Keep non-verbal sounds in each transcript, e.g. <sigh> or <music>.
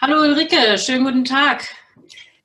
Hallo Ulrike, schönen guten Tag.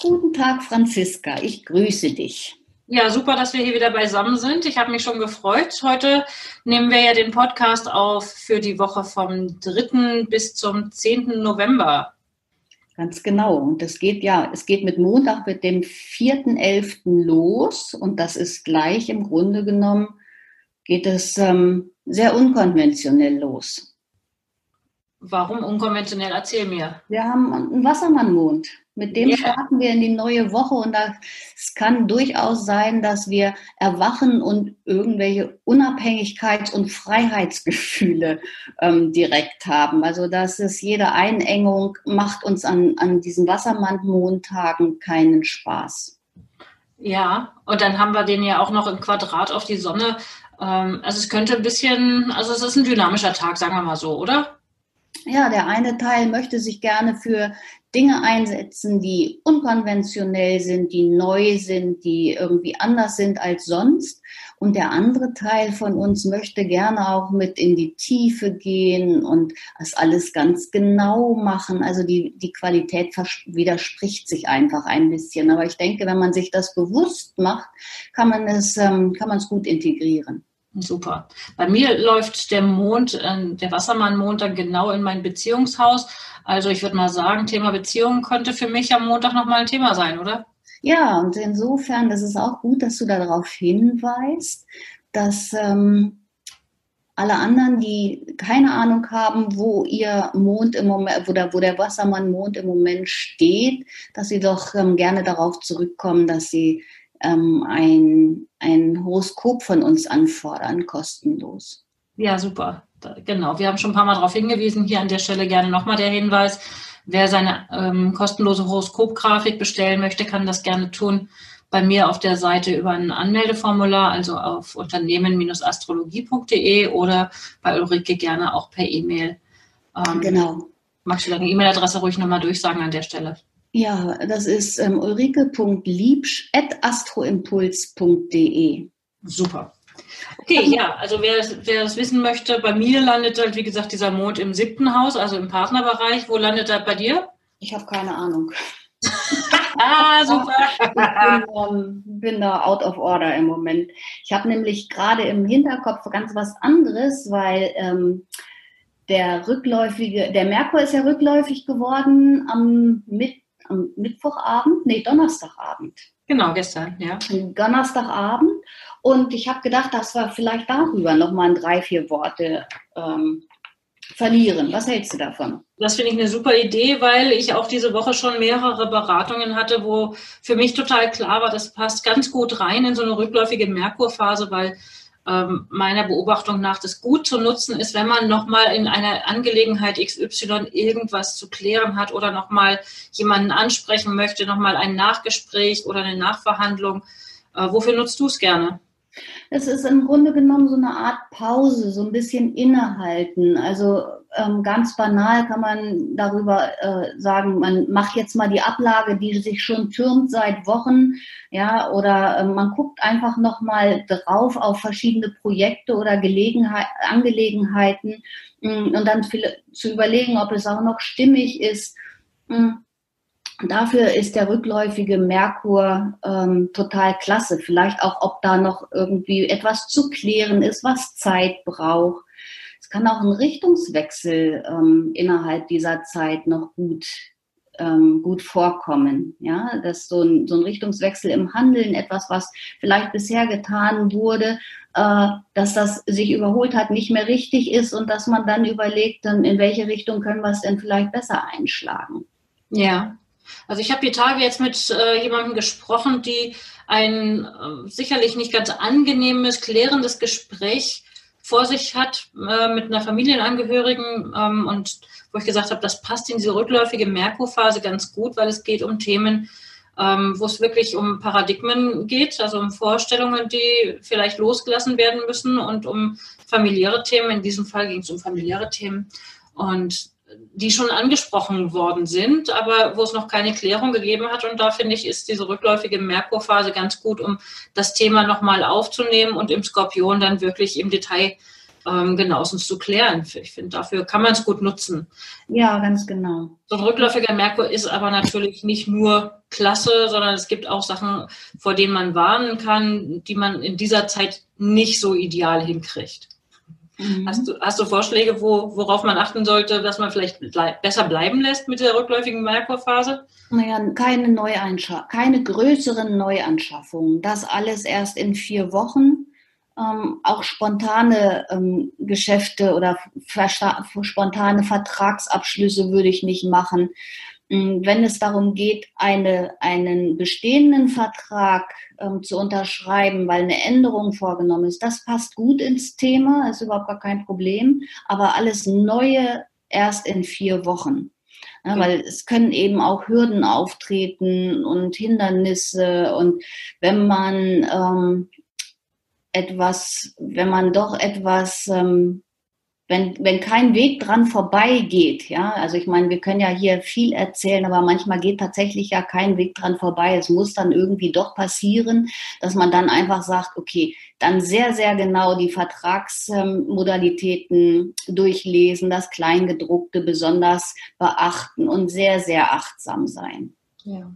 Guten Tag, Franziska. Ich grüße dich. Ja, super, dass wir hier wieder beisammen sind. Ich habe mich schon gefreut. Heute nehmen wir ja den Podcast auf für die Woche vom 3. bis zum 10. November. Ganz genau. Und es geht ja, es geht mit Montag mit dem 4.11. los. Und das ist gleich im Grunde genommen, geht es ähm, sehr unkonventionell los. Warum unkonventionell? Erzähl mir. Wir haben einen Wassermannmond. Mit dem yeah. starten wir in die neue Woche und es kann durchaus sein, dass wir erwachen und irgendwelche Unabhängigkeits- und Freiheitsgefühle ähm, direkt haben. Also dass es jede Einengung macht uns an, an diesen Wassermannmontagen keinen Spaß. Ja, und dann haben wir den ja auch noch im Quadrat auf die Sonne. Ähm, also es könnte ein bisschen, also es ist ein dynamischer Tag, sagen wir mal so, oder? Ja, der eine Teil möchte sich gerne für Dinge einsetzen, die unkonventionell sind, die neu sind, die irgendwie anders sind als sonst. Und der andere Teil von uns möchte gerne auch mit in die Tiefe gehen und das alles ganz genau machen. Also die, die Qualität widerspricht sich einfach ein bisschen. Aber ich denke, wenn man sich das bewusst macht, kann man es, ähm, kann man es gut integrieren. Super. Bei mir läuft der Mond, äh, der Wassermann-Mond dann genau in mein Beziehungshaus. Also ich würde mal sagen, Thema Beziehung könnte für mich am Montag nochmal ein Thema sein, oder? Ja, und insofern, das ist auch gut, dass du darauf hinweist, dass ähm, alle anderen, die keine Ahnung haben, wo ihr Mond im Moment, wo der, wo der Wassermann-Mond im Moment steht, dass sie doch ähm, gerne darauf zurückkommen, dass sie ähm, ein, ein Horoskop von uns anfordern, kostenlos. Ja, super. Da, genau. Wir haben schon ein paar Mal darauf hingewiesen. Hier an der Stelle gerne nochmal der Hinweis. Wer seine ähm, kostenlose Horoskopgrafik bestellen möchte, kann das gerne tun bei mir auf der Seite über ein Anmeldeformular, also auf unternehmen-astrologie.de oder bei Ulrike gerne auch per E-Mail. Ähm, genau. Magst du deine E-Mail-Adresse ruhig nochmal durchsagen an der Stelle? Ja, das ist ähm, ulrike.liebsch.astroimpuls.de. Super. Okay, ja, also wer, wer das wissen möchte, bei mir landet halt, wie gesagt, dieser Mond im siebten Haus, also im Partnerbereich. Wo landet er bei dir? Ich habe keine Ahnung. <laughs> ah, super. ich bin, ähm, bin, da out of order im Moment. Ich habe nämlich gerade im Hinterkopf ganz was anderes, weil ähm, der rückläufige, der Merkur ist ja rückläufig geworden am Mittwoch am Mittwochabend, nee, Donnerstagabend. Genau, gestern, ja. Donnerstagabend. Und ich habe gedacht, dass wir vielleicht darüber nochmal drei, vier Worte ähm, verlieren. Was hältst du davon? Das finde ich eine super Idee, weil ich auch diese Woche schon mehrere Beratungen hatte, wo für mich total klar war, das passt ganz gut rein in so eine rückläufige Merkurphase, weil ähm, meiner Beobachtung nach das gut zu nutzen ist, wenn man nochmal in einer Angelegenheit XY irgendwas zu klären hat oder nochmal jemanden ansprechen möchte, nochmal ein Nachgespräch oder eine Nachverhandlung. Äh, wofür nutzt du es gerne? Es ist im Grunde genommen so eine Art Pause, so ein bisschen innehalten. Also ähm, ganz banal kann man darüber äh, sagen, man macht jetzt mal die Ablage, die sich schon türmt seit Wochen, ja, oder äh, man guckt einfach noch mal drauf auf verschiedene Projekte oder Gelegenheit, Angelegenheiten mh, mm, und dann viel, zu überlegen, ob es auch noch stimmig ist. Mh, mm. Dafür ist der rückläufige Merkur ähm, total klasse. Vielleicht auch, ob da noch irgendwie etwas zu klären ist, was Zeit braucht. Es kann auch ein Richtungswechsel ähm, innerhalb dieser Zeit noch gut, ähm, gut vorkommen. Ja, dass so ein, so ein Richtungswechsel im Handeln, etwas, was vielleicht bisher getan wurde, äh, dass das sich überholt hat, nicht mehr richtig ist und dass man dann überlegt, dann in welche Richtung können wir es denn vielleicht besser einschlagen. Ja, also ich habe die Tage jetzt mit äh, jemandem gesprochen, die ein äh, sicherlich nicht ganz angenehmes, klärendes Gespräch vor sich hat äh, mit einer Familienangehörigen ähm, und wo ich gesagt habe, das passt in diese rückläufige Merkurphase ganz gut, weil es geht um Themen, ähm, wo es wirklich um Paradigmen geht, also um Vorstellungen, die vielleicht losgelassen werden müssen und um familiäre Themen. In diesem Fall ging es um familiäre Themen. Und die schon angesprochen worden sind, aber wo es noch keine Klärung gegeben hat. Und da finde ich, ist diese rückläufige Merkurphase ganz gut, um das Thema nochmal aufzunehmen und im Skorpion dann wirklich im Detail ähm, genauestens zu klären. Ich finde, dafür kann man es gut nutzen. Ja, ganz genau. So ein rückläufiger Merkur ist aber natürlich nicht nur klasse, sondern es gibt auch Sachen, vor denen man warnen kann, die man in dieser Zeit nicht so ideal hinkriegt. Mhm. Hast, du, hast du Vorschläge, wo, worauf man achten sollte, dass man vielleicht blei besser bleiben lässt mit der rückläufigen Merkurphase? Naja, keine keine größeren Neuanschaffungen. Das alles erst in vier Wochen. Ähm, auch spontane ähm, Geschäfte oder spontane Vertragsabschlüsse würde ich nicht machen. Ähm, wenn es darum geht, eine, einen bestehenden Vertrag ähm, zu unterschreiben, weil eine Änderung vorgenommen ist, das passt gut ins Thema, ist überhaupt gar kein Problem. Aber alles Neue erst in vier Wochen. Ja, weil es können eben auch Hürden auftreten und Hindernisse. Und wenn man ähm, etwas, wenn man doch etwas ähm, wenn, wenn kein Weg dran vorbeigeht, ja, also ich meine, wir können ja hier viel erzählen, aber manchmal geht tatsächlich ja kein Weg dran vorbei. Es muss dann irgendwie doch passieren, dass man dann einfach sagt, okay, dann sehr, sehr genau die Vertragsmodalitäten durchlesen, das Kleingedruckte besonders beachten und sehr, sehr achtsam sein. Ja.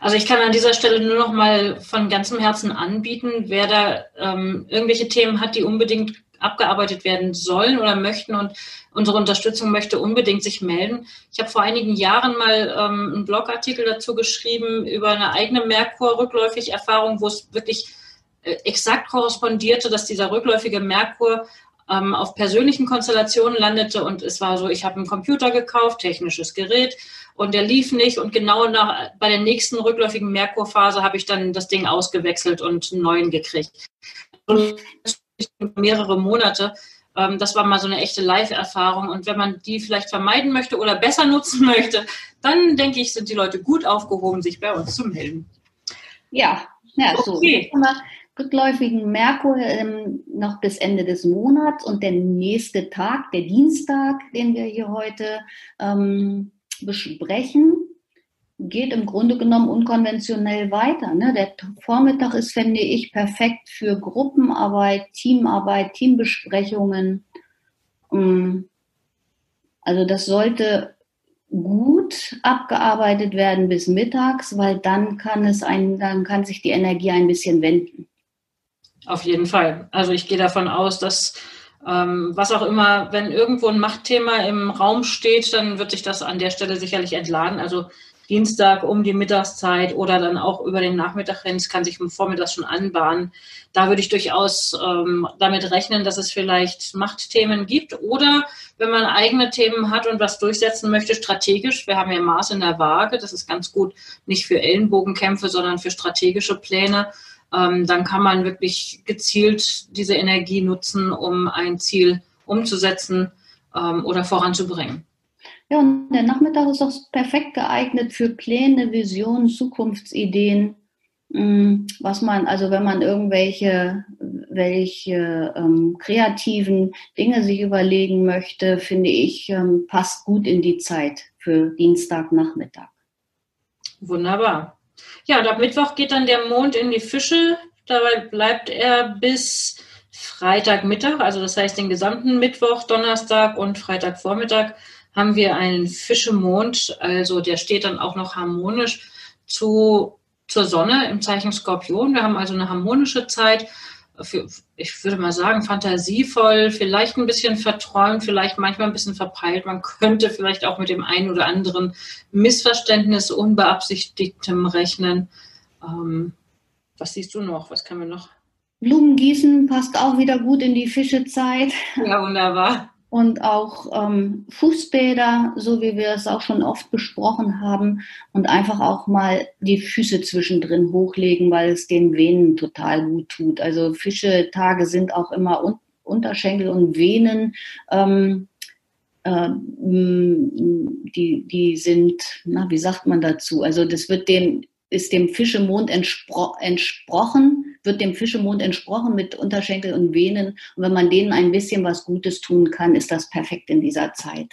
Also ich kann an dieser Stelle nur noch mal von ganzem Herzen anbieten, wer da ähm, irgendwelche Themen hat, die unbedingt abgearbeitet werden sollen oder möchten und unsere Unterstützung möchte unbedingt sich melden. Ich habe vor einigen Jahren mal ähm, einen Blogartikel dazu geschrieben über eine eigene Merkur-Rückläufig-Erfahrung, wo es wirklich äh, exakt korrespondierte, dass dieser rückläufige Merkur ähm, auf persönlichen Konstellationen landete und es war so, ich habe einen Computer gekauft, technisches Gerät und der lief nicht und genau nach, bei der nächsten rückläufigen Merkurphase habe ich dann das Ding ausgewechselt und einen neuen gekriegt. Und mehrere Monate. Ähm, das war mal so eine echte Live-Erfahrung. Und wenn man die vielleicht vermeiden möchte oder besser nutzen möchte, dann denke ich, sind die Leute gut aufgehoben, sich bei uns zu melden. Ja, ja okay. so. Rückläufigen Merkur ähm, noch bis Ende des Monats und der nächste Tag, der Dienstag, den wir hier heute ähm, besprechen, geht im Grunde genommen unkonventionell weiter. Ne? Der Vormittag ist, finde ich, perfekt für Gruppenarbeit, Teamarbeit, Teambesprechungen. Mm. Also das sollte gut abgearbeitet werden bis mittags, weil dann kann es ein, dann kann sich die Energie ein bisschen wenden. Auf jeden Fall. Also ich gehe davon aus, dass ähm, was auch immer, wenn irgendwo ein Machtthema im Raum steht, dann wird sich das an der Stelle sicherlich entladen. Also Dienstag um die Mittagszeit oder dann auch über den Nachmittag hin. Es kann sich im Vormittag schon anbahnen. Da würde ich durchaus ähm, damit rechnen, dass es vielleicht Machtthemen gibt oder wenn man eigene Themen hat und was durchsetzen möchte, strategisch. Wir haben ja Maß in der Waage. Das ist ganz gut, nicht für Ellenbogenkämpfe, sondern für strategische Pläne. Ähm, dann kann man wirklich gezielt diese Energie nutzen, um ein Ziel umzusetzen ähm, oder voranzubringen. Ja, und der Nachmittag ist auch perfekt geeignet für Pläne, Visionen, Zukunftsideen. Mm, was man, also wenn man irgendwelche welche ähm, kreativen Dinge sich überlegen möchte, finde ich, ähm, passt gut in die Zeit für Dienstagnachmittag. Wunderbar. Ja, und ab Mittwoch geht dann der Mond in die Fische. Dabei bleibt er bis Freitagmittag, also das heißt den gesamten Mittwoch, Donnerstag und Freitagvormittag haben wir einen Fischemond, also der steht dann auch noch harmonisch zu, zur Sonne im Zeichen Skorpion. Wir haben also eine harmonische Zeit, für, ich würde mal sagen, fantasievoll, vielleicht ein bisschen verträumt, vielleicht manchmal ein bisschen verpeilt. Man könnte vielleicht auch mit dem einen oder anderen Missverständnis unbeabsichtigtem rechnen. Ähm, was siehst du noch? Was kann man noch? Blumengießen passt auch wieder gut in die Fischezeit. Ja, wunderbar. Und auch ähm, Fußbäder, so wie wir es auch schon oft besprochen haben, und einfach auch mal die Füße zwischendrin hochlegen, weil es den Venen total gut tut. Also Fischetage sind auch immer un Unterschenkel und Venen. Ähm, äh, die, die sind, na, wie sagt man dazu? Also das wird dem, ist dem Fischemond entspro entsprochen, wird dem Fischemond entsprochen mit Unterschenkel und Venen. Und wenn man denen ein bisschen was Gutes tun kann, ist das perfekt in dieser Zeit.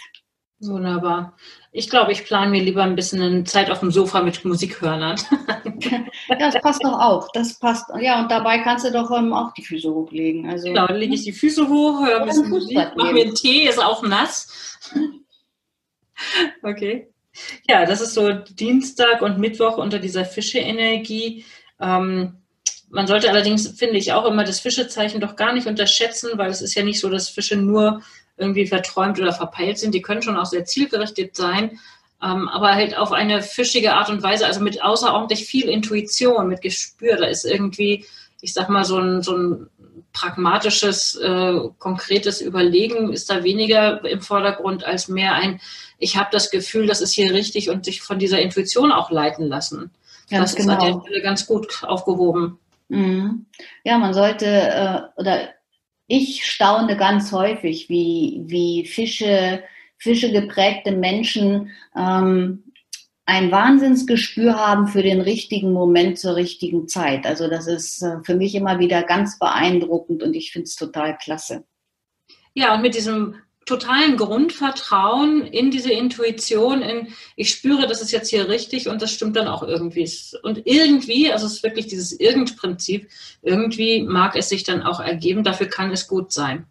Wunderbar. Ich glaube, ich plane mir lieber ein bisschen eine Zeit auf dem Sofa mit Musikhörnern. ja, <laughs> das passt doch auch. Das passt. Ja, und dabei kannst du doch ähm, auch die Füße hochlegen. Also, genau, dann lege ich die Füße hoch, höre ein bisschen Musik, mache mir einen Tee, ist auch nass. <laughs> okay. Ja, das ist so Dienstag und Mittwoch unter dieser Fische-Energie. Ähm, man sollte allerdings, finde ich, auch immer das Fischezeichen doch gar nicht unterschätzen, weil es ist ja nicht so, dass Fische nur irgendwie verträumt oder verpeilt sind. Die können schon auch sehr zielgerichtet sein, ähm, aber halt auf eine fischige Art und Weise, also mit außerordentlich viel Intuition, mit Gespür. Da ist irgendwie, ich sag mal, so ein, so ein pragmatisches, äh, konkretes Überlegen ist da weniger im Vordergrund als mehr ein, ich habe das Gefühl, das ist hier richtig und sich von dieser Intuition auch leiten lassen. Ganz das genau. ist an der genau. Stelle ganz gut aufgehoben. Mhm. Ja, man sollte, äh, oder ich staune ganz häufig, wie, wie Fische, Fische geprägte Menschen ähm, ein Wahnsinnsgespür haben für den richtigen Moment zur richtigen Zeit. Also das ist äh, für mich immer wieder ganz beeindruckend und ich finde es total klasse. Ja, und mit diesem totalen Grundvertrauen in diese Intuition, in ich spüre, das ist jetzt hier richtig und das stimmt dann auch irgendwie. Und irgendwie, also es ist wirklich dieses Irgend-Prinzip, irgendwie mag es sich dann auch ergeben, dafür kann es gut sein.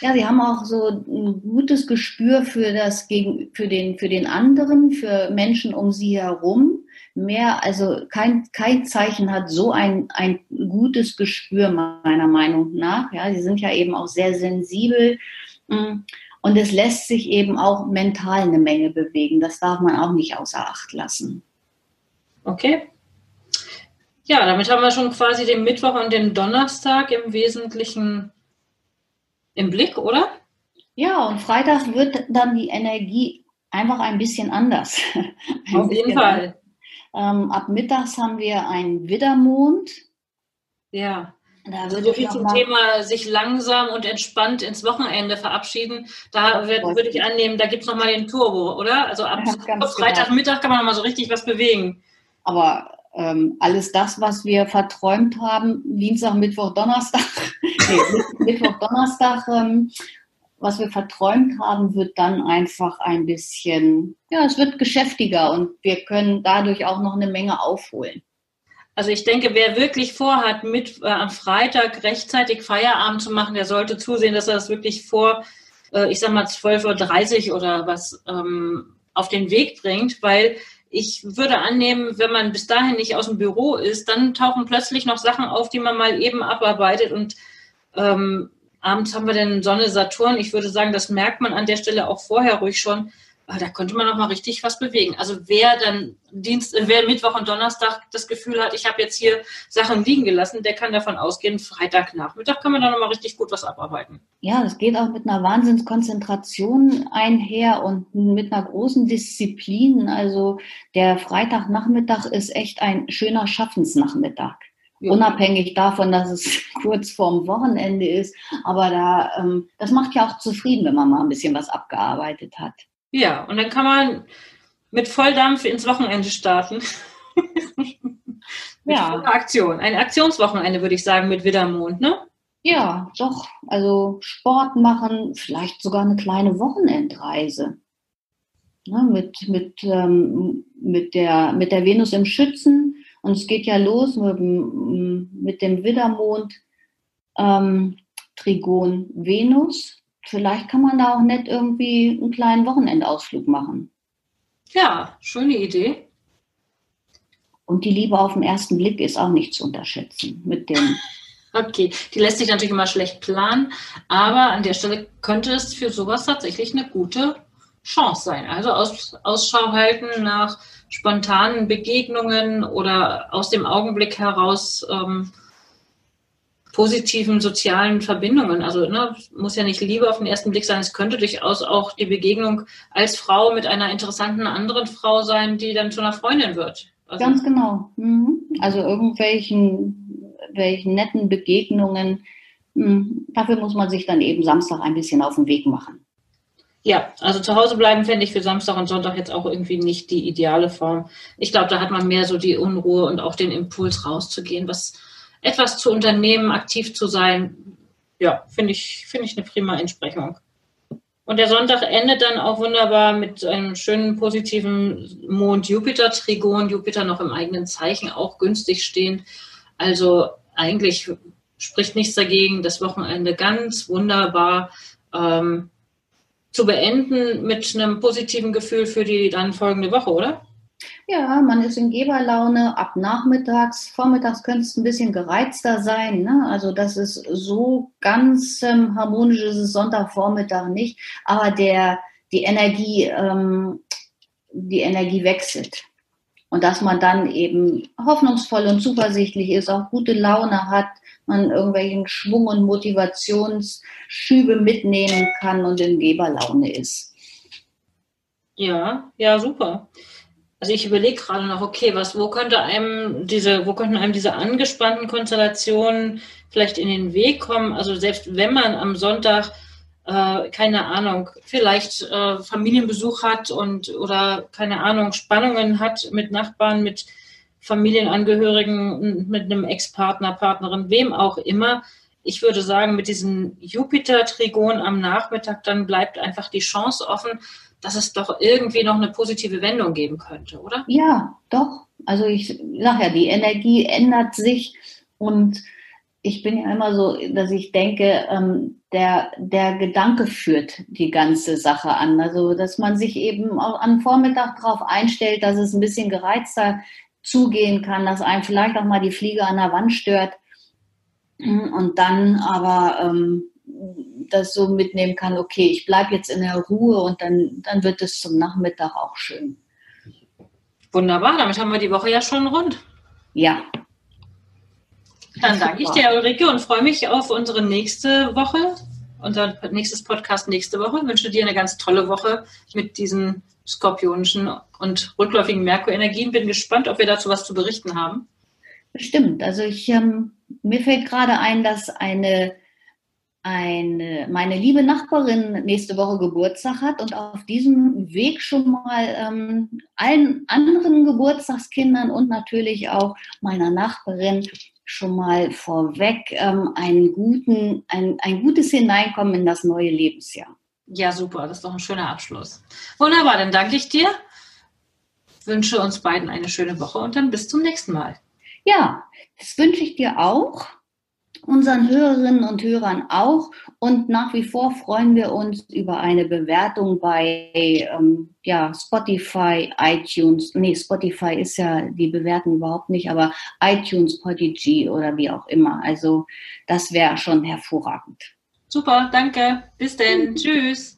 Ja, sie haben auch so ein gutes Gespür für das gegen, für den, für den anderen, für Menschen um sie herum. Mehr, also kein, kein Zeichen hat so ein, ein gutes Gespür meiner Meinung nach. Ja, sie sind ja eben auch sehr sensibel. Mm. Und es lässt sich eben auch mental eine Menge bewegen. Das darf man auch nicht außer Acht lassen. Okay. Ja, damit haben wir schon quasi den Mittwoch und den Donnerstag im Wesentlichen im Blick, oder? Ja, und Freitag wird dann die Energie einfach ein bisschen anders. <laughs> ein Auf jeden Fall. Ähm, ab mittags haben wir einen Widdermond. Ja. Also so viel zum Thema sich langsam und entspannt ins Wochenende verabschieden. Da würde ich annehmen, da gibt es nochmal den Turbo, oder? Also ab <laughs> ja, Freitagmittag genau. kann man nochmal so richtig was bewegen. Aber ähm, alles das, was wir verträumt haben, Dienstag, Mittwoch, Donnerstag, <laughs> nee, Mittwoch, Donnerstag, ähm, was wir verträumt haben, wird dann einfach ein bisschen, ja, es wird geschäftiger und wir können dadurch auch noch eine Menge aufholen. Also ich denke, wer wirklich vorhat, mit äh, am Freitag rechtzeitig Feierabend zu machen, der sollte zusehen, dass er das wirklich vor, äh, ich sag mal, 12.30 Uhr oder was ähm, auf den Weg bringt, weil ich würde annehmen, wenn man bis dahin nicht aus dem Büro ist, dann tauchen plötzlich noch Sachen auf, die man mal eben abarbeitet und ähm, abends haben wir dann Sonne, Saturn. Ich würde sagen, das merkt man an der Stelle auch vorher ruhig schon, da könnte man noch mal richtig was bewegen. Also wer dann Dienst, äh, wer Mittwoch und Donnerstag das Gefühl hat, ich habe jetzt hier Sachen liegen gelassen, der kann davon ausgehen, Freitagnachmittag kann man da noch mal richtig gut was abarbeiten. Ja, das geht auch mit einer Wahnsinnskonzentration einher und mit einer großen Disziplin. Also der Freitagnachmittag ist echt ein schöner Schaffensnachmittag. Ja. Unabhängig davon, dass es <laughs> kurz vorm Wochenende ist. Aber da, ähm, das macht ja auch zufrieden, wenn man mal ein bisschen was abgearbeitet hat. Ja, und dann kann man mit Volldampf ins Wochenende starten. <laughs> ja. Aktion. Ein Aktionswochenende, würde ich sagen, mit Widdermond, ne? Ja, doch. Also Sport machen, vielleicht sogar eine kleine Wochenendreise. Ne, mit, mit, ähm, mit, der, mit der Venus im Schützen. Und es geht ja los mit, mit dem Widdermond ähm, Trigon Venus vielleicht kann man da auch nett irgendwie einen kleinen Wochenendausflug machen. Ja, schöne Idee. Und die Liebe auf den ersten Blick ist auch nicht zu unterschätzen mit dem. <laughs> Okay, die lässt sich natürlich immer schlecht planen, aber an der Stelle könnte es für sowas tatsächlich eine gute Chance sein. Also aus, Ausschau halten nach spontanen Begegnungen oder aus dem Augenblick heraus ähm, positiven sozialen Verbindungen. Also ne, muss ja nicht Liebe auf den ersten Blick sein, es könnte durchaus auch die Begegnung als Frau mit einer interessanten anderen Frau sein, die dann zu einer Freundin wird. Also, Ganz genau. Mhm. Also irgendwelchen welchen netten Begegnungen. Mhm. Dafür muss man sich dann eben Samstag ein bisschen auf den Weg machen. Ja, also zu Hause bleiben fände ich für Samstag und Sonntag jetzt auch irgendwie nicht die ideale Form. Ich glaube, da hat man mehr so die Unruhe und auch den Impuls rauszugehen, was etwas zu unternehmen, aktiv zu sein. Ja, finde ich, finde ich eine prima Entsprechung. Und der Sonntag endet dann auch wunderbar mit einem schönen positiven Mond-Jupiter-Trigon, Jupiter noch im eigenen Zeichen, auch günstig stehend. Also eigentlich spricht nichts dagegen, das Wochenende ganz wunderbar ähm, zu beenden mit einem positiven Gefühl für die dann folgende Woche, oder? Ja, man ist in Geberlaune ab nachmittags. Vormittags könnte es ein bisschen gereizter sein. Ne? Also das ist so ganz ähm, harmonisch ist es Sonntagvormittag nicht. Aber der, die Energie, ähm, die Energie wechselt. Und dass man dann eben hoffnungsvoll und zuversichtlich ist, auch gute Laune hat, man irgendwelchen Schwung und Motivationsschübe mitnehmen kann und in Geberlaune ist. Ja, ja, super. Also ich überlege gerade noch, okay, was, wo könnte einem diese, wo könnten einem diese angespannten Konstellationen vielleicht in den Weg kommen? Also selbst wenn man am Sonntag äh, keine Ahnung, vielleicht äh, Familienbesuch hat und oder keine Ahnung, Spannungen hat mit Nachbarn, mit Familienangehörigen, mit einem Ex-Partner, Partnerin, wem auch immer. Ich würde sagen, mit diesem Jupiter-Trigon am Nachmittag, dann bleibt einfach die Chance offen, dass es doch irgendwie noch eine positive Wendung geben könnte, oder? Ja, doch. Also ich sage ja, die Energie ändert sich und ich bin ja immer so, dass ich denke, ähm, der, der Gedanke führt die ganze Sache an. Also, dass man sich eben auch am Vormittag darauf einstellt, dass es ein bisschen gereizter zugehen kann, dass einem vielleicht auch mal die Fliege an der Wand stört und dann aber ähm, das so mitnehmen kann, okay, ich bleibe jetzt in der Ruhe und dann, dann wird es zum Nachmittag auch schön. Wunderbar, damit haben wir die Woche ja schon rund. Ja. Dann danke ich dir, Ulrike, und freue mich auf unsere nächste Woche, unser nächstes Podcast nächste Woche. Ich wünsche dir eine ganz tolle Woche mit diesen skorpionischen und rückläufigen Merkur-Energien. Bin gespannt, ob wir dazu was zu berichten haben. Stimmt. Also ich, ähm, mir fällt gerade ein, dass eine eine, meine liebe Nachbarin nächste Woche Geburtstag hat und auf diesem Weg schon mal ähm, allen anderen Geburtstagskindern und natürlich auch meiner Nachbarin schon mal vorweg ähm, einen guten, ein, ein gutes Hineinkommen in das neue Lebensjahr. Ja, super, das ist doch ein schöner Abschluss. Wunderbar, dann danke ich dir, wünsche uns beiden eine schöne Woche und dann bis zum nächsten Mal. Ja, das wünsche ich dir auch unseren Hörerinnen und Hörern auch. Und nach wie vor freuen wir uns über eine Bewertung bei ähm, ja, Spotify, iTunes. Nee, Spotify ist ja die Bewertung überhaupt nicht, aber iTunes, Podigy oder wie auch immer. Also das wäre schon hervorragend. Super, danke. Bis denn. Tschüss.